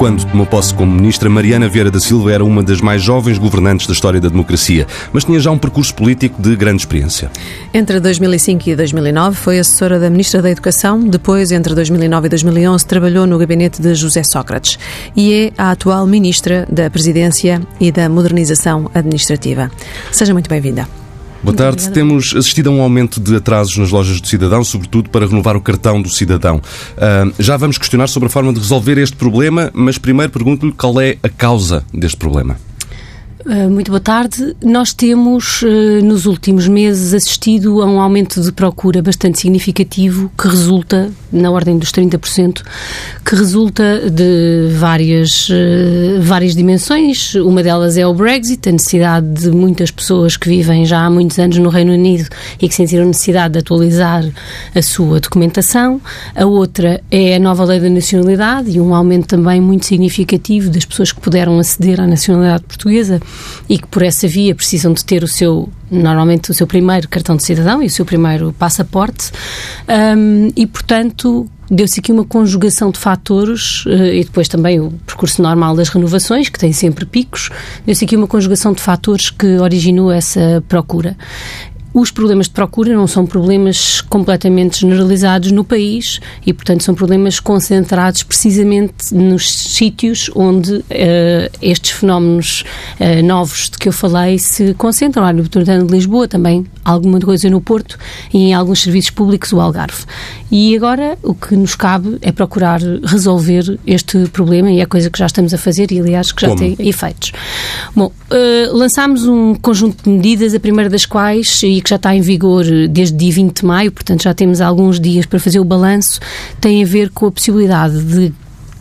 Quando tomou posse como ministra, Mariana Vieira da Silva era uma das mais jovens governantes da história da democracia, mas tinha já um percurso político de grande experiência. Entre 2005 e 2009 foi assessora da Ministra da Educação, depois, entre 2009 e 2011, trabalhou no gabinete de José Sócrates e é a atual Ministra da Presidência e da Modernização Administrativa. Seja muito bem-vinda. Boa tarde. Temos assistido a um aumento de atrasos nas lojas do cidadão, sobretudo para renovar o cartão do cidadão. Uh, já vamos questionar sobre a forma de resolver este problema, mas primeiro pergunto-lhe qual é a causa deste problema. Ah, muito boa tarde. Nós temos, ah, nos últimos meses, assistido a um aumento de procura bastante significativo que resulta, na ordem dos 30%, que resulta de várias, ah, várias dimensões. Uma delas é o Brexit, a necessidade de muitas pessoas que vivem já há muitos anos no Reino Unido e que sentiram necessidade de atualizar a sua documentação. A outra é a nova lei da nacionalidade e um aumento também muito significativo das pessoas que puderam aceder à nacionalidade portuguesa e que por essa via precisam de ter o seu normalmente o seu primeiro cartão de cidadão e o seu primeiro passaporte um, e portanto deu-se aqui uma conjugação de fatores uh, e depois também o percurso normal das renovações, que tem sempre picos, deu-se aqui uma conjugação de fatores que originou essa procura. Os problemas de procura não são problemas completamente generalizados no país e, portanto, são problemas concentrados precisamente nos sítios onde uh, estes fenómenos uh, novos de que eu falei se concentram. No Metropolitano de Lisboa, também alguma coisa no Porto e em alguns serviços públicos o Algarve. E agora o que nos cabe é procurar resolver este problema e é coisa que já estamos a fazer e, aliás, que já Como? tem efeitos. Bom, uh, lançámos um conjunto de medidas, a primeira das quais, e que já está em vigor desde dia 20 de maio, portanto já temos alguns dias para fazer o balanço, tem a ver com a possibilidade de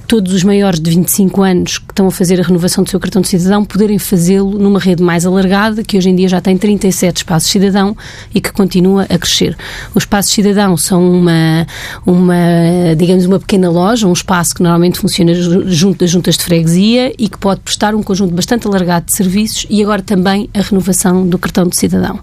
todos os maiores de 25 anos que estão a fazer a renovação do seu cartão de cidadão poderem fazê-lo numa rede mais alargada, que hoje em dia já tem 37 espaços cidadão e que continua a crescer. Os espaços cidadão são uma, uma, digamos, uma pequena loja, um espaço que normalmente funciona junto das juntas de freguesia e que pode prestar um conjunto bastante alargado de serviços e agora também a renovação do cartão de cidadão.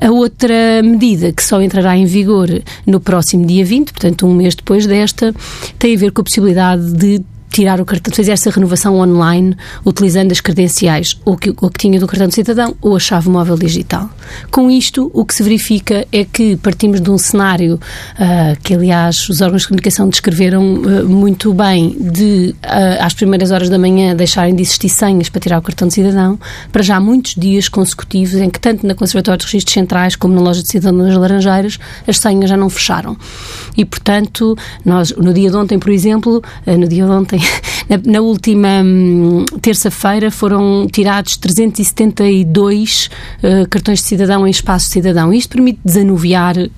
A outra medida que só entrará em vigor no próximo dia 20, portanto um mês depois desta, tem a ver com a possibilidade de tirar o cartão, fazer essa renovação online utilizando as credenciais, ou que, ou que tinha do cartão de cidadão, ou a chave móvel digital. Com isto, o que se verifica é que partimos de um cenário uh, que, aliás, os órgãos de comunicação descreveram uh, muito bem, de uh, às primeiras horas da manhã deixarem de existir senhas para tirar o cartão de cidadão, para já muitos dias consecutivos em que, tanto na Conservatória de Registros Centrais como na loja de cidadão das Laranjeiras, as senhas já não fecharam. E, portanto, nós, no dia de ontem, por exemplo, no dia de ontem, na, na última hum, terça-feira foram tirados 372 uh, cartões de cidadão em espaço cidadão. Isto permite desanuviar uh,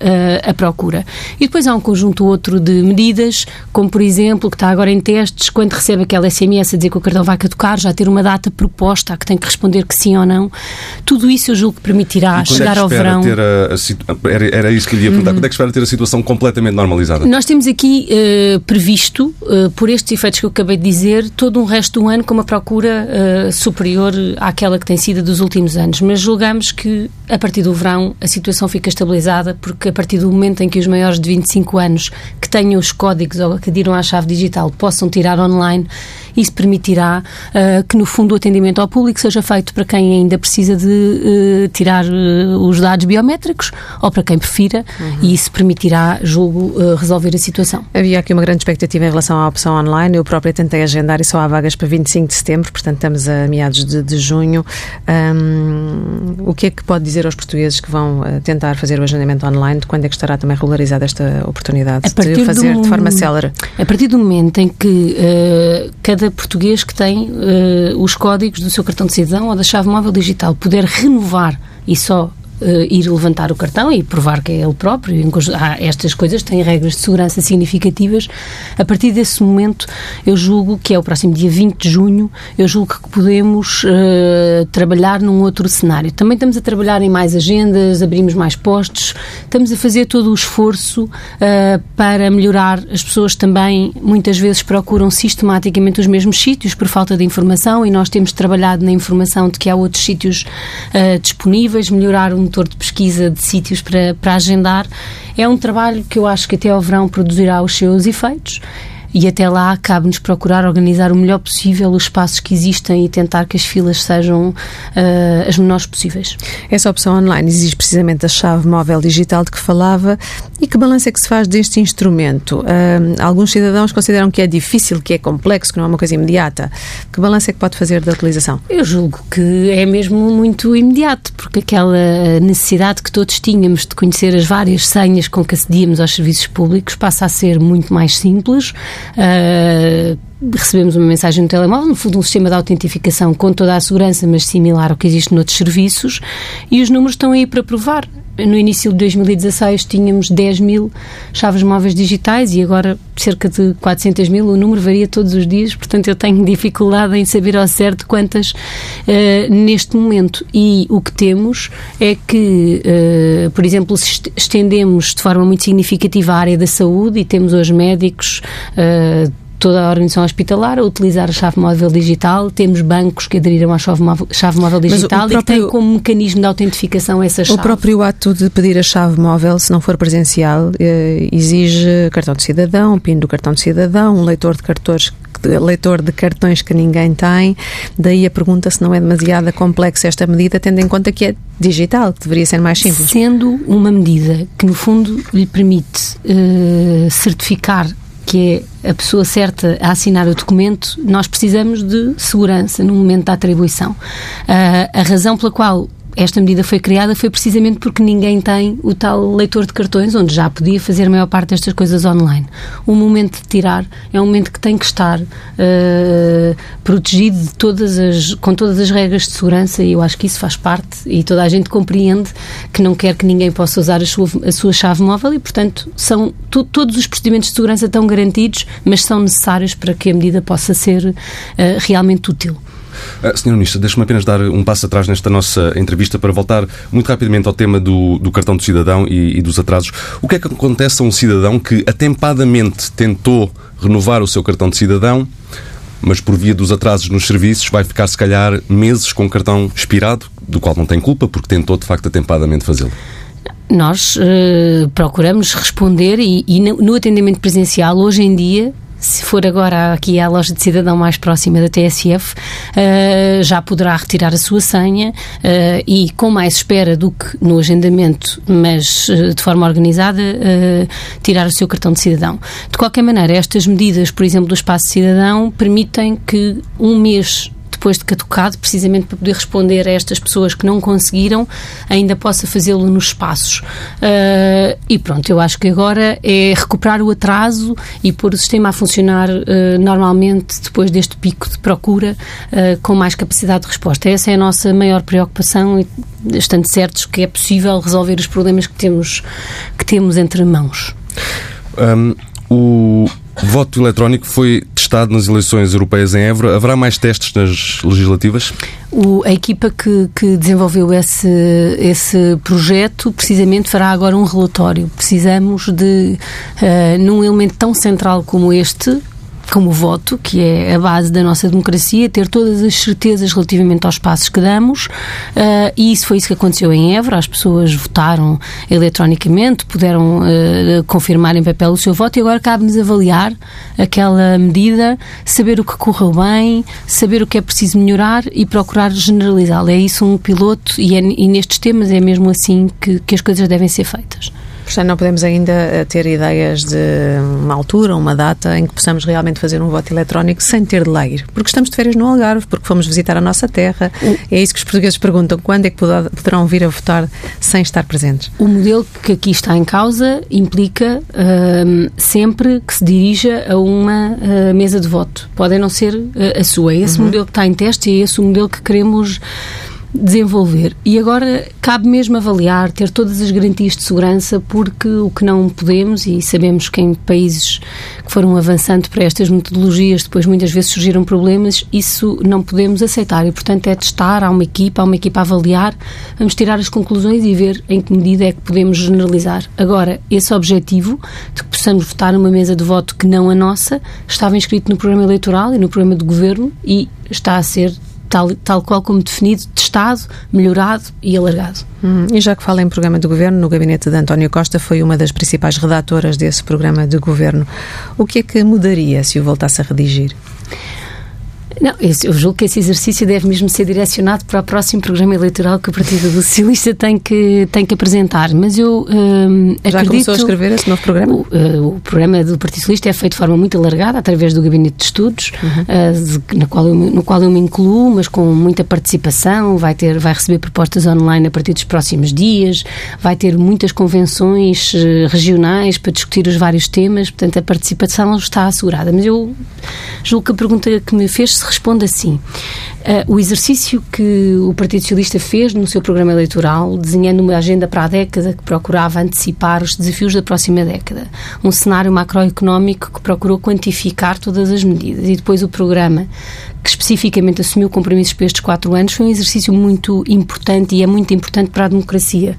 a procura. E depois há um conjunto outro de medidas, como por exemplo, que está agora em testes, quando recebe aquela SMS a dizer que o cartão vai caducar, já ter uma data proposta a que tem que responder que sim ou não. Tudo isso eu julgo que permitirá chegar é ao verão. A, a, era, era isso que lhe ia perguntar. Uhum. Quando é que espera ter a situação completamente normalizada? Nós temos aqui uh, previsto, por estes efeitos que eu acabei de dizer, todo um resto do ano com uma procura uh, superior àquela que tem sido dos últimos anos. Mas julgamos que, a partir do verão, a situação fica estabilizada, porque a partir do momento em que os maiores de 25 anos que tenham os códigos ou que adiram à chave digital possam tirar online, isso permitirá uh, que, no fundo, o atendimento ao público seja feito para quem ainda precisa de uh, tirar os dados biométricos ou para quem prefira, uhum. e isso permitirá, julgo, resolver a situação. Havia aqui uma grande expectativa em relação à opção online. Eu própria tentei agendar e só há vagas para 25 de setembro, portanto estamos a meados de, de junho. Um, o que é que pode dizer aos portugueses que vão uh, tentar fazer o agendamento online? De quando é que estará também regularizada esta oportunidade de fazer do, de forma célere? A partir do momento em que uh, cada português que tem uh, os códigos do seu cartão de cidadão ou da chave móvel digital. Puder renovar e só uh, ir levantar o cartão e provar que é ele próprio. Há estas coisas têm regras de segurança significativas. A partir desse momento, eu julgo que é o próximo dia 20 de junho, eu julgo que podemos uh, trabalhar num outro cenário. Também estamos a trabalhar em mais agendas, abrimos mais postos, estamos a fazer todo o esforço uh, para melhorar. As pessoas também muitas vezes procuram sistematicamente os mesmos sítios por falta de informação e nós temos trabalhado na informação de que há outros sítios disponíveis, melhorar um motor de pesquisa de sítios para, para agendar. É um trabalho que eu acho que até ao verão produzirá os seus efeitos. E até lá cabe-nos procurar organizar o melhor possível os espaços que existem e tentar que as filas sejam uh, as menores possíveis. Essa opção online exige precisamente a chave móvel digital de que falava e que balanço é que se faz deste instrumento? Uh, alguns cidadãos consideram que é difícil, que é complexo, que não é uma coisa imediata. Que balanço é que pode fazer da utilização? Eu julgo que é mesmo muito imediato, porque aquela necessidade que todos tínhamos de conhecer as várias senhas com que acedíamos aos serviços públicos passa a ser muito mais simples. Uh, recebemos uma mensagem no telemóvel, no fundo um sistema de autentificação com toda a segurança, mas similar ao que existe noutros serviços, e os números estão aí para provar. No início de 2016 tínhamos 10 mil chaves móveis digitais e agora cerca de 400 mil. O número varia todos os dias, portanto eu tenho dificuldade em saber ao certo quantas uh, neste momento. E o que temos é que, uh, por exemplo, estendemos de forma muito significativa a área da saúde e temos hoje médicos uh, toda a organização hospitalar a utilizar a chave móvel digital. Temos bancos que aderiram à chave móvel, chave móvel digital próprio, e que têm como mecanismo de autentificação essa chave. O próprio ato de pedir a chave móvel, se não for presencial, eh, exige cartão de cidadão, PIN do cartão de cidadão, um leitor de cartões leitor de cartões que ninguém tem. Daí a pergunta se não é demasiado complexa esta medida, tendo em conta que é digital, que deveria ser mais simples. Sendo uma medida que, no fundo, lhe permite uh, certificar que é a pessoa certa a assinar o documento, nós precisamos de segurança no momento da atribuição. Uh, a razão pela qual esta medida foi criada foi precisamente porque ninguém tem o tal leitor de cartões, onde já podia fazer a maior parte destas coisas online. O momento de tirar é um momento que tem que estar uh, protegido de todas as, com todas as regras de segurança e eu acho que isso faz parte e toda a gente compreende que não quer que ninguém possa usar a sua, a sua chave móvel e, portanto, são to, todos os procedimentos de segurança estão garantidos, mas são necessários para que a medida possa ser uh, realmente útil. Uh, Senhor Ministro, deixe-me apenas dar um passo atrás nesta nossa entrevista para voltar muito rapidamente ao tema do, do cartão do cidadão e, e, dos atrasos. O que é que acontece a um cidadão que atempadamente tentou renovar o seu cartão de cidadão, mas por via dos atrasos nos serviços vai ficar, se calhar, meses com o cartão expirado, do qual não tem culpa, porque tentou, de facto, atempadamente fazê-lo? Nós uh, procuramos responder e, e no atendimento presencial, hoje em dia, se for agora aqui à loja de cidadão mais próxima da TSF, uh, eh, já poderá retirar a sua senha uh, e com mais espera do que no agendamento, mas uh, de forma organizada, tirar o seu cartão de cidadão. De qualquer maneira, estas medidas, por exemplo, do espaço cidadão, permitem que um mês depois de caducado, precisamente para poder responder a estas pessoas que não conseguiram, ainda possa fazê-lo nos espaços. Uh, e pronto, eu acho que agora é recuperar o atraso e pôr o sistema a funcionar uh, normalmente depois deste pico de procura uh, com mais capacidade de resposta. Essa é a nossa maior preocupação e estando certos que é possível resolver os problemas que temos, que temos entre mãos. Um, o voto eletrónico foi testado nas eleições europeias em Évora. Haverá mais testes nas legislativas? O, a equipa que, que desenvolveu esse, esse projeto precisamente fará agora um relatório. Precisamos de, uh, num elemento tão central como este, como o voto, que é a base da nossa democracia, ter todas as certezas relativamente aos passos que damos, uh, e isso foi isso que aconteceu em Évora. As pessoas votaram eletronicamente, puderam uh, confirmar em papel o seu voto, e agora cabe-nos avaliar aquela medida, saber o que correu bem, saber o que é preciso melhorar e procurar generalizá-la. É isso um piloto, e, é, e nestes temas é mesmo assim que, que as coisas devem ser feitas. Portanto, não podemos ainda eh, ter ideias de uma altura, uma data em que possamos realmente fazer um voto eletrónico sem ter de lá ir. Porque estamos de férias no Algarve, porque fomos visitar a nossa terra. É isso que os portugueses perguntam: quando é que poderão vir a votar sem estar presentes? O modelo que aqui está em causa implica uh, sempre que se dirija a uma uh, mesa de voto. Pode não ser uh, a sua. É esse uhum. modelo que está em teste e é esse o modelo que queremos desenvolver. E agora cabe mesmo avaliar, ter todas as garantias de segurança, porque o que não podemos, e sabemos que em países que foram avançando para estas metodologias, depois muitas vezes surgiram problemas, isso não podemos aceitar. E, portanto, é testar, há uma equipa, há uma equipa a avaliar, vamos tirar as conclusões e ver em que medida é que podemos generalizar. Agora, esse objetivo de que possamos votar numa mesa de voto que não a nossa, estava inscrito no programa eleitoral e no programa de governo e está a ser tal, tal qual como definido, testado, melhorado e alargado. Hum, e já que fala em programa de governo, no gabinete de António Costa foi uma das principais redatoras desse programa de governo. O que é que mudaria se o voltasse a redigir? Não, eu julgo que esse exercício deve mesmo ser direcionado para o próximo programa eleitoral que o Partido Socialista tem que, tem que apresentar. Mas eu hum, Já acredito... começou a escrever esse novo programa? O, uh, o, programa do Partido Socialista é feito de forma muito alargada, através do Gabinete de Estudos, uhum. uh, no, qual eu, no qual eu me incluo, mas com muita participação, vai, ter, vai receber propostas online a partir dos próximos dias, vai ter muitas convenções uh, regionais para discutir os vários temas, portanto a participação está assegurada. Mas eu julgo que a pergunta que me fez se responde assim. Uh, o exercício que o Partido Socialista fez no seu programa eleitoral, desenhando uma agenda para a década que procurava antecipar os desafios da próxima década. Um cenário macroeconómico que procurou quantificar todas as medidas. E depois o programa que especificamente assumiu compromissos para estes quatro anos, foi um exercício muito importante e é muito importante para a democracia,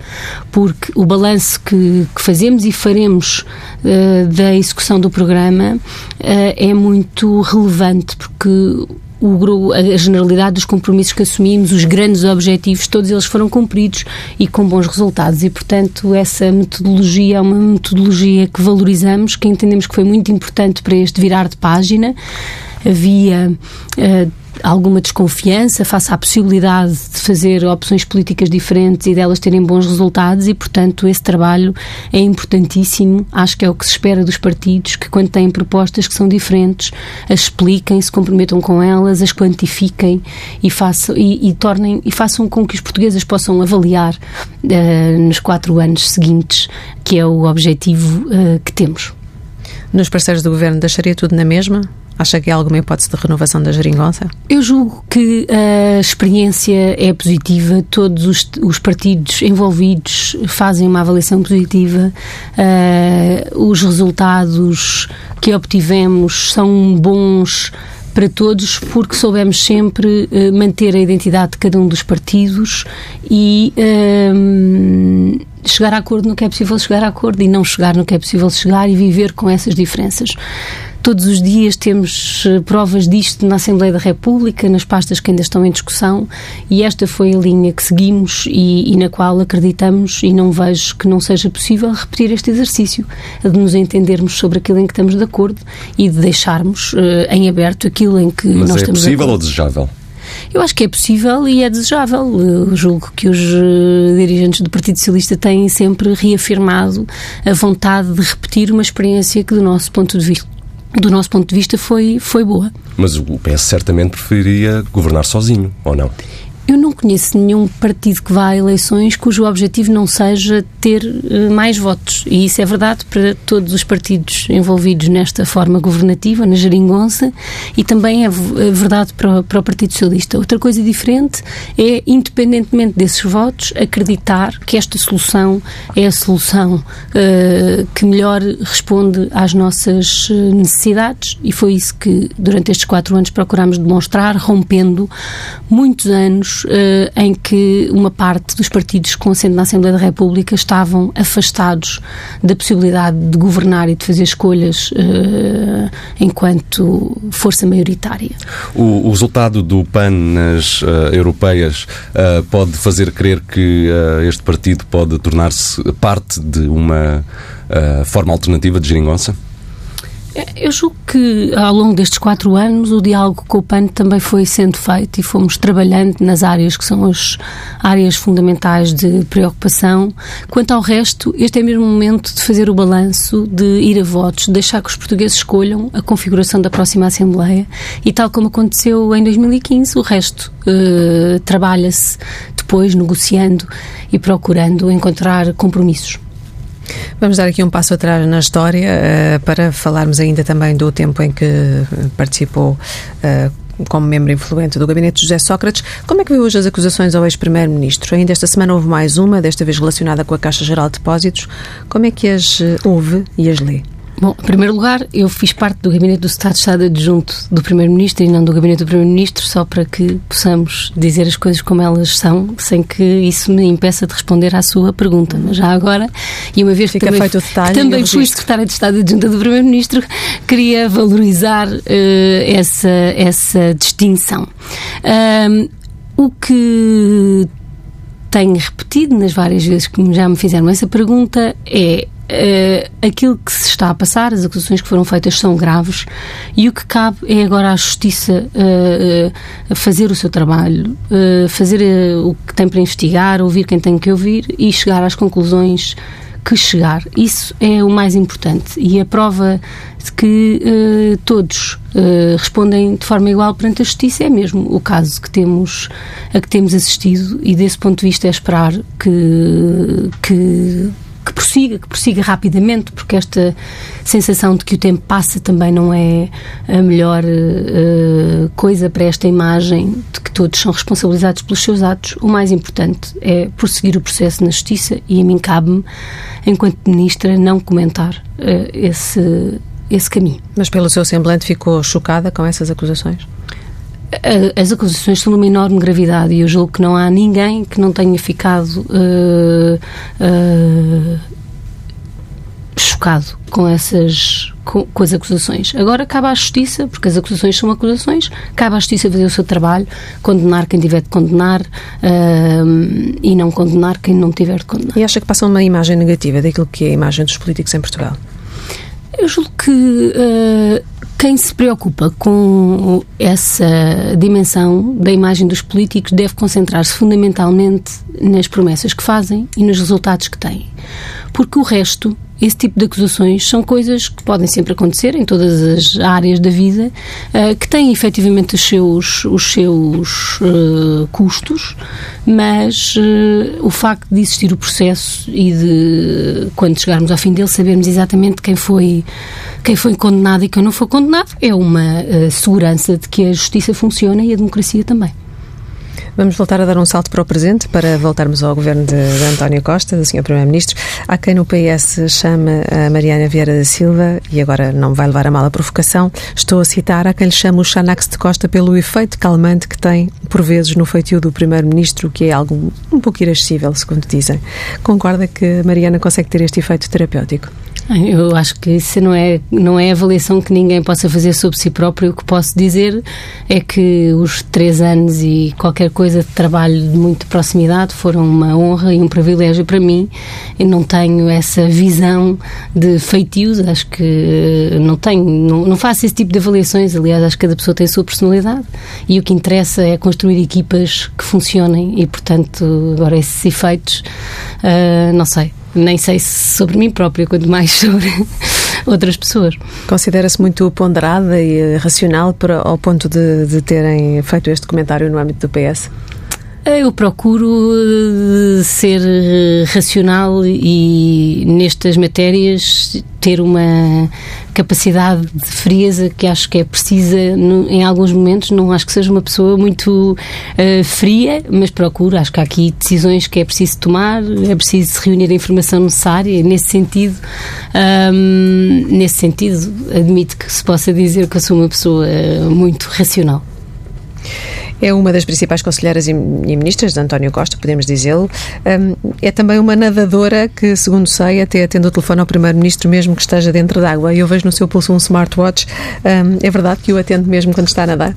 porque o balanço que, que fazemos e faremos uh, da execução do programa uh, é muito relevante, porque o, a generalidade dos compromissos que assumimos, os grandes objetivos, todos eles foram cumpridos e com bons resultados. E, portanto, essa metodologia é uma metodologia que valorizamos, que entendemos que foi muito importante para este virar de página. Havia. Uh, alguma desconfiança face à possibilidade de fazer opções políticas diferentes e delas terem bons resultados e, portanto, esse trabalho é importantíssimo. Acho que é o que se espera dos partidos, que quando têm propostas que são diferentes, as expliquem, se comprometam com elas, as quantifiquem e façam, e, e tornem, e façam com que os portugueses possam avaliar uh, nos quatro anos seguintes, que é o objetivo uh, que temos. Nos parceiros do governo deixaria tudo na mesma? Acha que há alguma hipótese de renovação da geringonça? Eu julgo que a experiência é positiva, todos os, os partidos envolvidos fazem uma avaliação positiva, uh, os resultados que obtivemos são bons para todos, porque soubemos sempre uh, manter a identidade de cada um dos partidos e uh, chegar a acordo no que é possível chegar a acordo e não chegar no que é possível chegar e viver com essas diferenças. Todos os dias temos eh, provas disto na Assembleia da República, nas pastas que ainda estão em discussão, e esta foi a linha que seguimos e, e na qual acreditamos, e não vejo que não seja possível repetir este exercício, de nos entendermos sobre aquilo em que estamos de acordo e de deixarmos uh, em aberto aquilo em que Mas nós é estamos de acordo. Mas é possível ou desejável? Eu acho que é possível e é desejável. Eu julgo que os eh, dirigentes do Partido Socialista têm sempre reafirmado a vontade de repetir uma experiência que, do nosso ponto de vista, do nosso ponto de vista, foi, foi boa. Mas o PS certamente preferiria governar sozinho, ou não? Eu não conheço nenhum partido que vá a eleições cujo objetivo não seja ter uh, mais votos. E isso é verdade para todos os partidos envolvidos nesta forma governativa, na geringonça, e também é, é verdade para, para, o Partido Socialista. Outra coisa diferente é, independentemente desses votos, acreditar que esta solução é a solução uh, que melhor responde às nossas eh, necessidades, e foi isso que durante estes quatro anos procuramos demonstrar, rompendo muitos anos uh, em que uma parte dos partidos com assento na Assembleia da República estavam afastados da possibilidade de governar e de fazer escolhas uh, enquanto força maioritária. O, o, resultado do PAN nas uh, europeias pode fazer crer que este partido pode tornar-se parte de uma forma alternativa de geringonça? Eu julgo que ao longo destes quatro anos o diálogo com o PAN também foi sendo feito e fomos trabalhando nas áreas que são as áreas fundamentais de preocupação. Quanto ao resto, este é mesmo o momento de fazer o balanço, de ir a votos, de deixar que os portugueses escolham a configuração da próxima Assembleia e, tal como aconteceu em 2015, o resto uh, trabalha-se depois negociando e procurando encontrar compromissos. Vamos dar aqui um passo atrás na história uh, para falarmos ainda também do tempo em que participou uh, como membro influente do gabinete de José Sócrates. Como é que viu hoje as acusações ao ex-primeiro-ministro? Ainda esta semana houve mais uma, desta vez relacionada com a Caixa Geral de Depósitos. Como é que as uh, ouve e as lê? Bom, em primeiro lugar, eu fiz parte do Gabinete do Estado de Estado adjunto do Primeiro-Ministro e não do Gabinete do Primeiro-Ministro, só para que possamos dizer as coisas como elas são, sem que isso me impeça de responder à sua pergunta. Mas já agora, e uma vez Fica que também, feito o detalhe que também fui. Secretária de Estado adjunta do Primeiro-Ministro, queria valorizar eh, essa, essa distinção. Ahm, o que tenho repetido nas várias vezes que já me fizeram essa pergunta é eh, aquilo que se está a passar, as acusações que foram feitas são graves e o que cabe é agora à Justiça eh, eh, fazer o seu trabalho, fazer o que tem para investigar, ouvir quem tem que ouvir e chegar às conclusões que chegar. Isso é o mais importante e a prova de que eh, todos eh, respondem de forma igual perante a justiça é mesmo o caso que temos a que temos assistido e desse ponto de vista é esperar que que que prossiga, que prossiga rapidamente, porque esta sensação de que o tempo passa também não é a melhor eh, coisa para esta imagem de que todos são responsabilizados pelos seus atos. O mais importante é prosseguir o processo na Justiça e a mim cabe-me, enquanto Ministra, não comentar eh, esse, esse caminho. Mas pelo seu semblante ficou chocada com essas acusações? As acusações são de uma enorme gravidade e eu julgo que não há ninguém que não tenha ficado eh, eh, chocado com essas com, com as acusações. Agora cabe à justiça, porque as acusações são acusações, cabe à justiça fazer o seu trabalho, condenar quem tiver de condenar eh, e não condenar quem não tiver de condenar. E acha que passa uma imagem negativa daquilo que é a imagem dos políticos em Portugal? Eu julgo que quem se preocupa com essa dimensão da imagem dos políticos deve concentrar-se fundamentalmente nas promessas que fazem e nos resultados que têm. Porque o resto, esse tipo de acusações, são coisas que podem sempre acontecer em todas as áreas da vida, eh, que têm efetivamente os seus, os seus eh, custos, mas eh, o facto de existir o processo e de, quando chegarmos ao fim dele, sabermos exatamente quem foi, quem foi condenado e quem não foi condenado, é uma eh, segurança de que a justiça funciona e a democracia também. Vamos voltar a dar um salto para o presente, para voltarmos ao governo de, de António Costa, do Sr. Primeiro-Ministro. Há quem no PS chama a Mariana Vieira da Silva, e agora não vai levar a mal a provocação, estou a citar, há quem lhe chama o Xanax de Costa pelo efeito calmante que tem, por vezes, no feitio do Primeiro-Ministro, que é algo um pouco irascível, segundo dizem. Concorda que Mariana consegue ter este efeito terapêutico? Eu acho que isso não é, não é avaliação que ninguém possa fazer sobre si próprio. O que posso dizer é que os três anos e qualquer coisa de trabalho de muita proximidade foram uma honra e um privilégio para mim. Eu não tenho essa visão de feitios, acho que não tenho, não, não faço esse tipo de avaliações. Aliás, acho que cada pessoa tem a sua personalidade e o que interessa é construir equipas que funcionem e, portanto, agora esses efeitos, ah, não sei nem sei se sobre mim própria, quanto mais sobre outras pessoas. Considera-se muito ponderada e racional para, ao ponto de, de terem feito este comentário no âmbito do PS? Eu procuro eh, ser eh, racional e nestas matérias ter uma capacidade de frieza que acho que é precisa em alguns momentos. Não acho que seja uma pessoa muito uh, fria, mas procuro. Acho que há aqui decisões que é preciso tomar, é preciso reunir a informação necessária. Nesse sentido, um, nesse sentido, admito que se possa dizer que eu sou uma pessoa muito racional. É uma das principais conselheiras e ministras de António Costa, podemos dizê-lo. É também uma nadadora que, segundo sei, até atende o telefone ao Primeiro-Ministro mesmo que esteja dentro d'água. Eu vejo no seu pulso um smartwatch. É verdade que o atende mesmo quando está a nadar?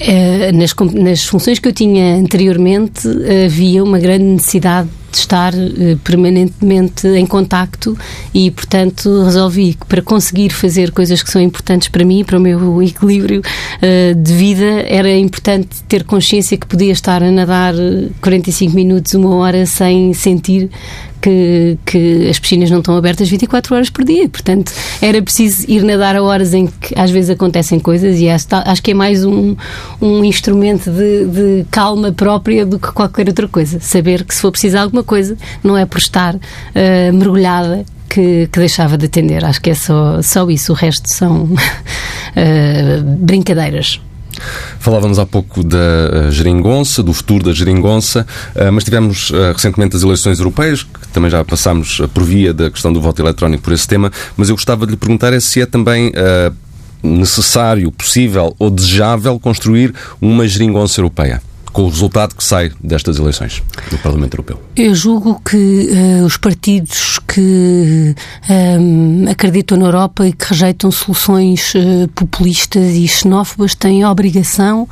Uh, nas, nas, funções que eu tinha anteriormente havia uma grande necessidade de estar uh, permanentemente em contacto e, portanto, resolvi que para conseguir fazer coisas que são importantes para mim, para o meu equilíbrio uh, de vida, era importante ter consciência que podia estar a nadar 45 minutos, uma hora, sem sentir que, que, as piscinas não estão abertas 24 horas por dia. Portanto, era preciso ir nadar a horas em que às vezes acontecem coisas e acho, que é mais um, um instrumento de, de, calma própria do que qualquer outra coisa. Saber que se for preciso alguma coisa, não é por estar uh, mergulhada que, que, deixava de atender. Acho que é só, só isso. O resto são uh, brincadeiras. Falávamos há pouco da geringonça, do futuro da geringonça, mas tivemos recentemente as eleições europeias, que também já passámos por via da questão do voto eletrónico por esse tema, mas eu gostava de lhe perguntar é se é também necessário, possível ou desejável construir uma geringonça europeia com o resultado que sai destas eleições do Parlamento Europeu? Eu julgo que uh, os partidos que um, eh, acreditam na Europa e que rejeitam soluções uh, populistas e xenófobas têm a obrigação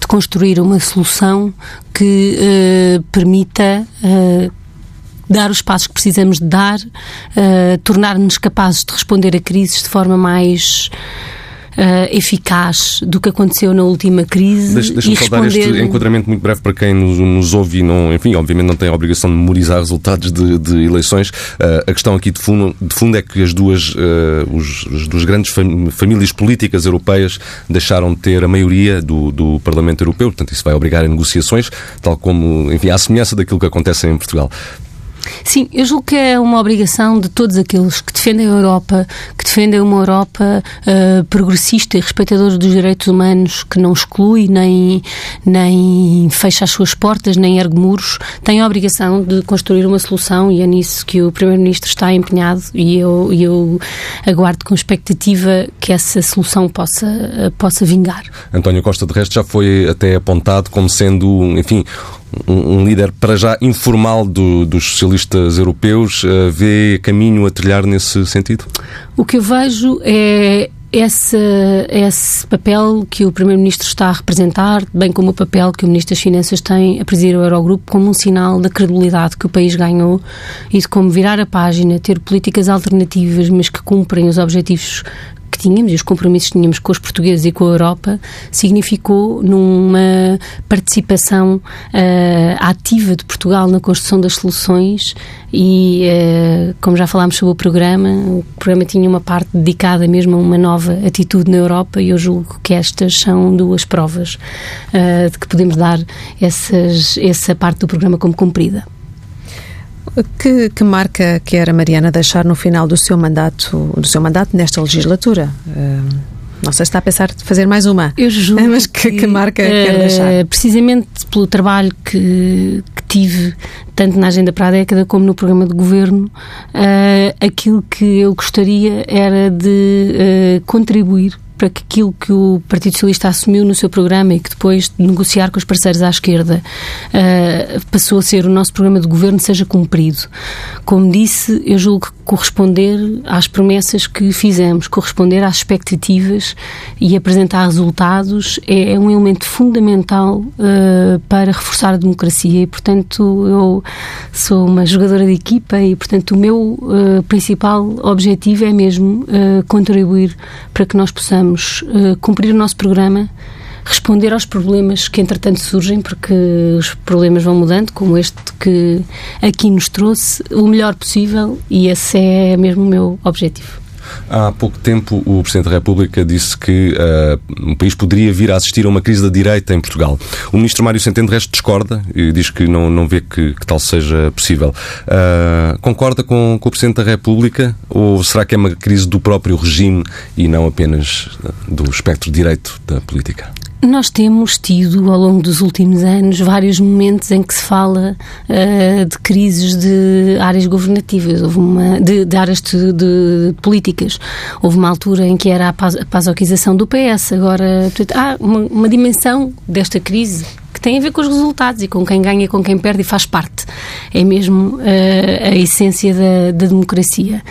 de construir uma solução que uh, permita dar os passos que precisamos de dar, tornar-nos capazes de responder a crises de forma mais uh, eficaz do que aconteceu na última crise. Deixa, deixa-me só dar este enquadramento muito breve para quem nos, nos ouve e não, enfim, obviamente não tem a obrigação de memorizar resultados de, de eleições. Uh, a questão aqui de fundo, de fundo é que as duas, uh, os, as duas grandes fam famílias políticas europeias deixaram de ter a maioria do, do Parlamento Europeu, portanto isso vai obrigar a negociações, tal como, enfim, à semelhança daquilo que acontece em Portugal. Sim, eu julgo que é uma obrigação de todos aqueles que defendem a Europa, que defendem uma Europa uh, progressista e respeitadora dos direitos humanos, que não exclui nem, nem fecha as suas portas, nem ergue muros, têm a obrigação de construir uma solução e é nisso que o Primeiro-Ministro está empenhado e eu, eu aguardo com expectativa que essa solução possa, uh, possa vingar. António Costa, de resto, já foi até apontado como sendo, enfim, um, líder para já informal do, dos socialistas europeus, uh, vê caminho a trilhar nesse sentido? O que eu vejo é esse, esse papel que o Primeiro-Ministro está a representar, bem como o papel que o Ministro das Finanças tem a presidir o Eurogrupo, como um sinal da credibilidade que o país ganhou e de como virar a página, ter políticas alternativas, mas que cumprem os objetivos tínhamos e os compromissos que tínhamos com os portugueses e com a Europa significou numa participação uh, ativa de Portugal na construção das soluções e, uh, como já falámos sobre o programa, o programa tinha uma parte dedicada mesmo a uma nova atitude na Europa e eu julgo que estas são duas provas uh, de que podemos dar essas, essa parte do programa como cumprida. Que, que, marca quer a Mariana deixar no final do seu mandato, do seu mandato nesta legislatura? Uh, não sei se está a pensar de fazer mais uma. Eu juro. Mas que, que, que marca uh, quer deixar? Precisamente pelo trabalho que, tive, tanto na Agenda para a Década como no programa de governo, uh, aquilo que eu gostaria era de contribuir para que aquilo que o Partido Socialista assumiu no seu programa e que depois de negociar com os parceiros à esquerda uh, passou a ser o nosso programa de governo seja cumprido. Como disse, eu julgo que corresponder às promessas que fizemos, corresponder às expectativas e apresentar resultados é, é um elemento fundamental uh, para reforçar a democracia e, portanto, eu sou uma jogadora de equipa e, portanto, o meu uh, principal objetivo é mesmo contribuir para que nós possamos uh, cumprir o nosso programa, responder aos problemas que entretanto surgem, porque os problemas vão mudando, como este que aqui nos trouxe, o melhor possível e esse é mesmo o meu objetivo. Há pouco tempo, o Presidente da República disse que uh, o país poderia vir a assistir a uma crise da direita em Portugal. O Ministro Mário Centeno, de resto, discorda e diz que não, não vê que, que tal seja possível. Uh, concorda com, com, o Presidente da República ou será que é uma crise do próprio regime e não apenas do espectro direito da política? Nós temos tido, ao longo dos últimos anos, vários momentos em que se fala uh, de crises de áreas governativas, houve uma, de, de áreas de, de, políticas. Houve uma altura em que era a, pasoquização do PS, agora há uma, uma dimensão desta crise tem a ver com os resultados e com quem ganha, com quem perde e faz parte. É mesmo uh, a essência da, da, democracia.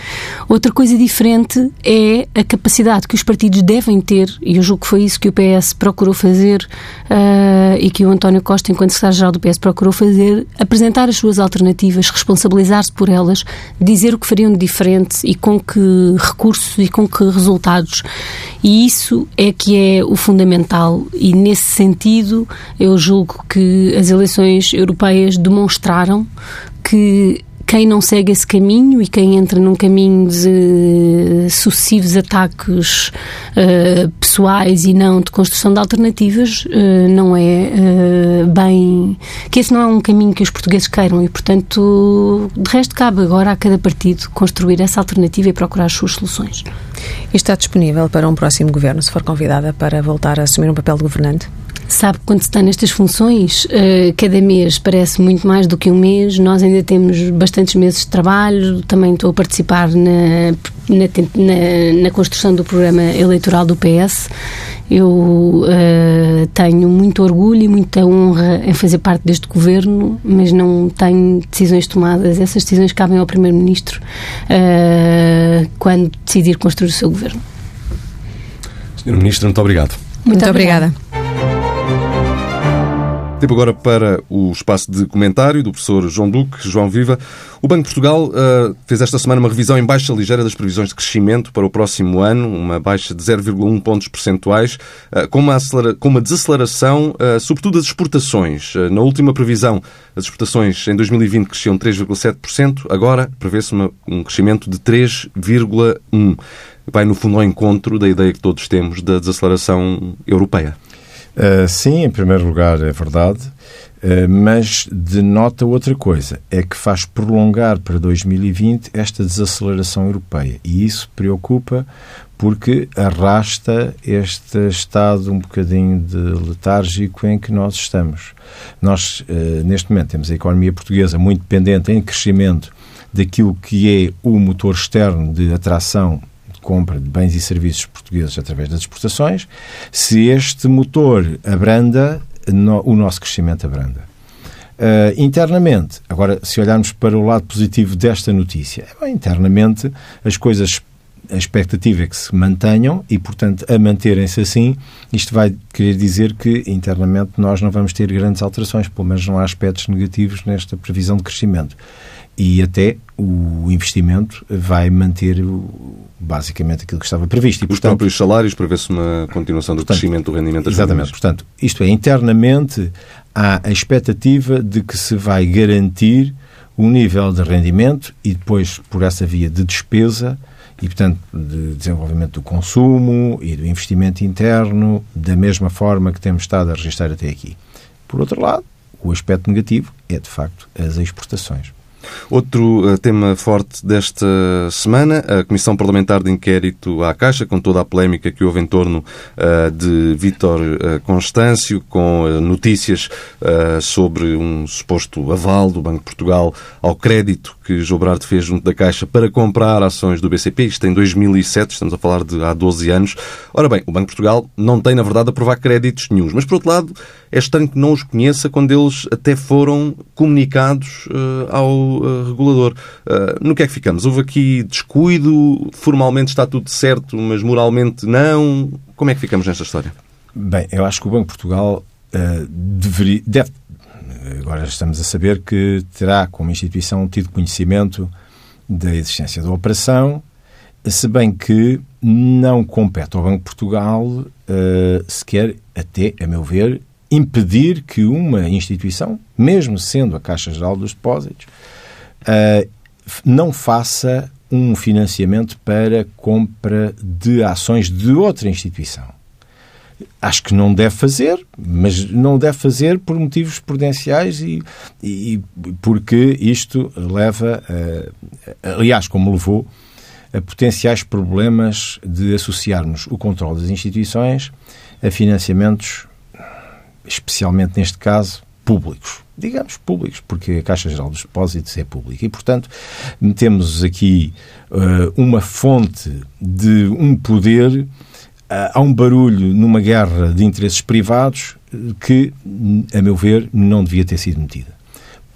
Outra coisa diferente é a capacidade que os partidos devem ter, e eu julgo que foi isso que o PS procurou fazer uh, e que o António Costa, enquanto secretário-geral do PS, procurou fazer, apresentar as suas alternativas, responsabilizar-se por elas, dizer o que fariam de diferente e com que recursos e com que resultados. E isso é que é o fundamental. E nesse sentido, eu julgo julgo que as eleições europeias demonstraram que quem não segue esse caminho e quem entra num caminho de sucessivos ataques uh, pessoais e não de construção de alternativas uh, não é uh, bem. que esse não é um caminho que os portugueses queiram e, portanto, de resto, cabe agora a cada partido construir essa alternativa e procurar as suas soluções. E está disponível para um próximo governo, se for convidada para voltar a assumir um papel de governante? Sabe que quando se está nestas funções, uh, cada mês parece muito mais do que um mês. Nós ainda temos bastantes meses de trabalho. Também estou a participar na, na, na, na construção do programa eleitoral do PS. Eu uh, tenho muito orgulho e muita honra em fazer parte deste governo, mas não tenho decisões tomadas. Essas decisões cabem ao Primeiro-Ministro uh, quando decidir construir o seu governo. Senhor Ministro, muito obrigado. Muito, muito obrigada. obrigada. Tempo agora para o espaço de comentário do professor João Duque. João Viva. O Banco de Portugal uh, fez esta semana uma revisão em baixa ligeira das previsões de crescimento para o próximo ano, uma baixa de 0,1 pontos percentuais, uh, com, uma com uma desaceleração, uh, sobretudo das exportações. na última previsão, as exportações em 2020 cresciam 3,7%, agora prevê-se um crescimento de 3,1%. Vai, no fundo, ao encontro da ideia que todos temos da desaceleração europeia. Uh, sim, em primeiro lugar, é verdade, uh, mas denota outra coisa, é que faz prolongar para 2020 esta desaceleração europeia. E isso preocupa porque arrasta este estado um bocadinho de letárgico em que nós estamos. Nós, uh, neste momento, temos a economia portuguesa muito dependente em crescimento daquilo que é o motor externo de atração compra de bens e serviços portugueses através das exportações, se este motor abranda, no, o nosso crescimento abranda. Uh, internamente, agora, se olharmos para o lado positivo desta notícia, bem, internamente as coisas, a expectativa é que se mantenham e, portanto, a manterem-se assim, isto vai querer dizer que internamente nós não vamos ter grandes alterações, pelo menos não há aspectos negativos nesta previsão de crescimento e até o investimento vai manter basicamente aquilo que estava previsto. E, portanto, Os próprios salários prevê-se uma continuação do portanto, crescimento do rendimento das Exatamente. Famílias. Portanto, isto é, internamente há a expectativa de que se vai garantir o nível de rendimento e depois, por essa via de despesa, e, portanto, de desenvolvimento do consumo e do investimento interno, da mesma forma que temos estado a registrar até aqui. Por outro lado, o aspecto negativo é, de facto, as exportações. Outro uh, tema forte desta semana, a Comissão Parlamentar de Inquérito à Caixa, com toda a polémica que houve em torno uh, de Vítor uh, Constâncio, com notícias sobre um suposto aval do Banco de Portugal ao crédito que Jobrard fez junto da Caixa para comprar ações do BCP, isto em 2007, estamos a falar de há 12 anos. Ora bem, o Banco de Portugal não tem, na verdade, a provar créditos nenhums, mas, por outro lado, é estranho que não os conheça quando eles até foram comunicados ao uh, regulador. Uh, no que é que ficamos? Houve aqui descuido? Formalmente está tudo certo, mas moralmente não? Como é que ficamos nesta história? Bem, eu acho que o Banco de Portugal uh, deveria, deve, agora estamos a saber que terá, como instituição, tido conhecimento da existência da operação, se bem que não compete ao Banco de Portugal uh, sequer, até, a meu ver, impedir que uma instituição, mesmo sendo a Caixa Geral dos Depósitos, uh, não faça um financiamento para compra de ações de outra instituição. Acho que não deve fazer, mas não deve fazer por motivos prudenciais e, e porque isto leva, a, aliás, como levou, a potenciais problemas de associarmos o controle das instituições a financiamentos, especialmente neste caso, públicos digamos, públicos, porque a Caixa Geral dos Depósitos é pública. E, portanto, temos aqui uh, uma fonte de um poder, uh, há um barulho numa guerra de interesses privados que, a meu ver, não devia ter sido metida.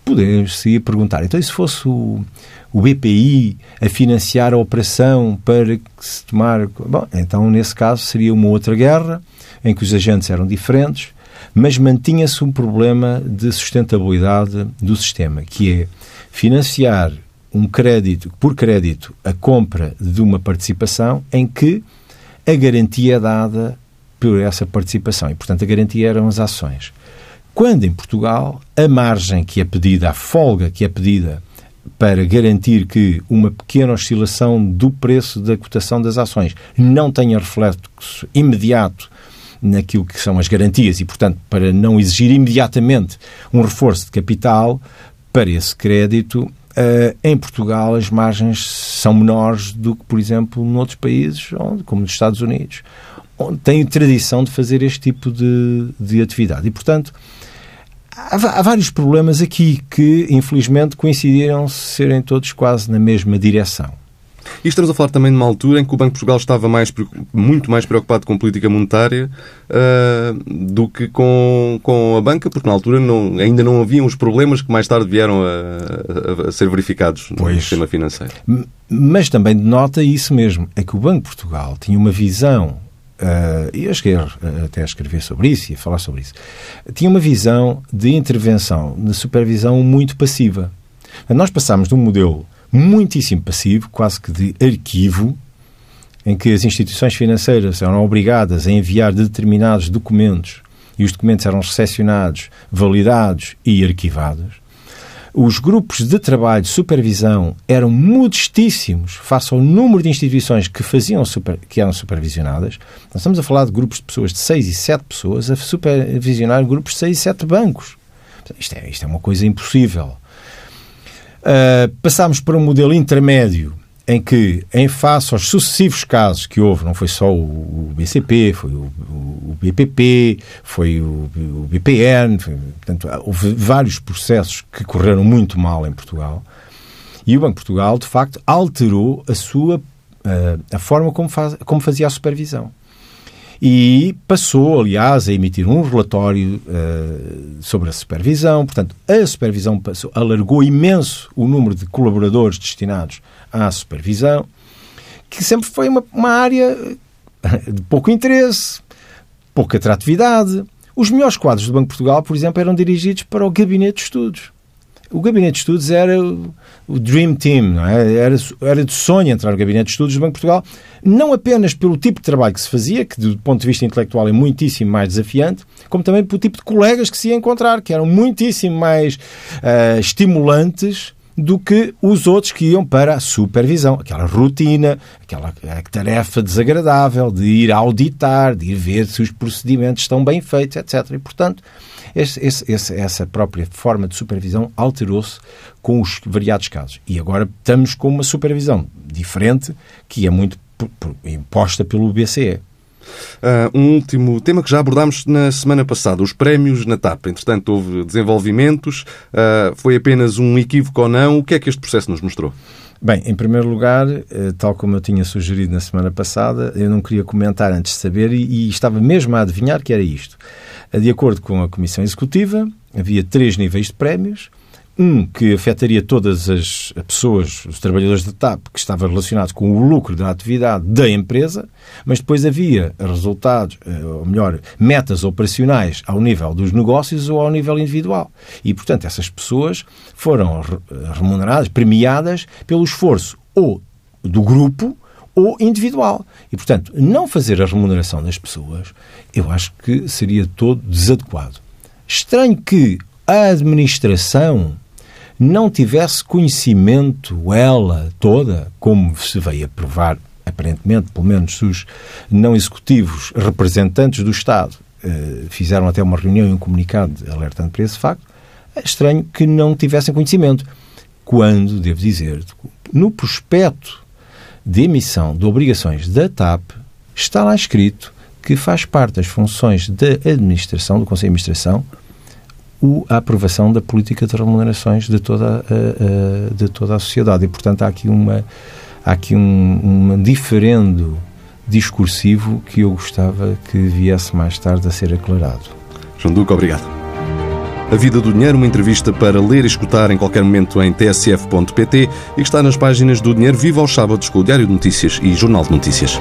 Podemos-se perguntar, então e se fosse o, o BPI a financiar a operação para que se tomar... Bom, então, nesse caso, seria uma outra guerra em que os agentes eram diferentes, mas mantinha-se um problema de sustentabilidade do sistema, que é financiar um crédito, por crédito, a compra de uma participação em que a garantia é dada por essa participação e, portanto, a garantia eram as ações. Quando em Portugal a margem que é pedida, a folga que é pedida para garantir que uma pequena oscilação do preço da cotação das ações não tenha reflexo imediato naquilo que são as garantias e, portanto, para não exigir imediatamente um reforço de capital, para esse crédito Uh, em Portugal, as margens são menores do que, por exemplo, noutros países, onde, como nos Estados Unidos, onde têm tradição de fazer este tipo de, de atividade. E, portanto, há, há, vários problemas aqui que, infelizmente, coincidiram serem todos quase na mesma direção. E estamos a falar também de uma altura em que o Banco de Portugal estava mais, muito mais preocupado com política monetária uh, do que com, com a banca, porque na altura não, ainda não haviam os problemas que mais tarde vieram a, a, a ser verificados no pois. sistema financeiro. Mas também denota isso mesmo, é que o Banco de Portugal tinha uma visão Uh, e eu cheguei até a escrever sobre isso e a falar sobre isso. Tinha uma visão de intervenção, de supervisão muito passiva. Nós passámos de um modelo muitíssimo passivo, quase que de arquivo, em que as instituições financeiras eram obrigadas a enviar determinados documentos e os documentos eram recepcionados, validados e arquivados. Os grupos de trabalho de supervisão eram modestíssimos face ao número de instituições que, faziam super, que eram supervisionadas. Nós estamos a falar de grupos de pessoas de 6 e 7 pessoas a supervisionar grupos de 6 e 7 bancos. Isto é, isto é uma coisa impossível. Uh, passámos para um modelo intermédio em que, em face aos sucessivos casos que houve, não foi só o, BCP, foi o, o BPP, foi o, o BPN, foi, portanto, houve vários processos que correram muito mal em Portugal. E o Banco de Portugal, de facto, alterou a sua uh, a forma como, faz, como fazia a supervisão e passou, aliás, a emitir um relatório uh, sobre a supervisão. Portanto, a supervisão passou, alargou imenso o número de colaboradores destinados à supervisão, que sempre foi uma, uma área de pouco interesse, pouca atratividade. Os melhores quadros do Banco de Portugal, por exemplo, eram dirigidos para o gabinete de estudos. O gabinete de estudos era o Dream Team, é? era, era de sonho entrar no gabinete de estudos do Banco de Portugal, não apenas pelo tipo de trabalho que se fazia, que do ponto de vista intelectual é muitíssimo mais desafiante, como também pelo tipo de colegas que se ia encontrar, que eram muitíssimo mais uh, estimulantes do que os outros que iam para a supervisão, aquela rotina, aquela tarefa desagradável de ir auditar, de ir ver se os procedimentos estão bem feitos, etc. E, portanto, esse, esse, essa própria forma de supervisão alterou-se com os variados casos. E agora estamos com uma supervisão diferente, que é muito imposta pelo BCE. Uh, um último tema que já abordámos na semana passada, os prémios na TAP. Entretanto, houve desenvolvimentos. Uh, foi apenas um equívoco ou não? O que é que este processo nos mostrou? Bem, em primeiro lugar, eh, tal como eu tinha sugerido na semana passada, eu não queria comentar antes de saber e, e estava mesmo a adivinhar que era isto. De acordo com a Comissão Executiva, havia três níveis de prémios. Um que afetaria todas as pessoas, os trabalhadores da TAP, que estava relacionado com o lucro da atividade da empresa, mas depois havia resultados, eh, ou melhor, metas operacionais ao nível dos negócios ou ao nível individual. E, portanto, essas pessoas foram remuneradas, premiadas pelo esforço ou do grupo ou individual. E, portanto, não fazer a remuneração das pessoas, eu acho que seria todo desadequado. Estranho que a administração não tivesse conhecimento, ela toda, como se veio a provar, aparentemente, pelo menos os não executivos representantes do Estado eh, fizeram até uma reunião e um comunicado alertando para esse facto, é estranho que não tivessem conhecimento. Quando, devo dizer, no prospecto de emissão de obrigações da TAP, está lá escrito que faz parte das funções da administração, do Conselho de Administração, a aprovação da política de remunerações de toda, a, de toda a sociedade. E, portanto, há aqui, uma, há aqui um, um diferendo discursivo que eu gostava que viesse mais tarde a ser aclarado. João Duque, obrigado. A Vida do Dinheiro, uma entrevista para ler e escutar em qualquer momento em tsf.pt e que está nas páginas do Dinheiro Viva aos sábados com o Diário de Notícias e Jornal de Notícias.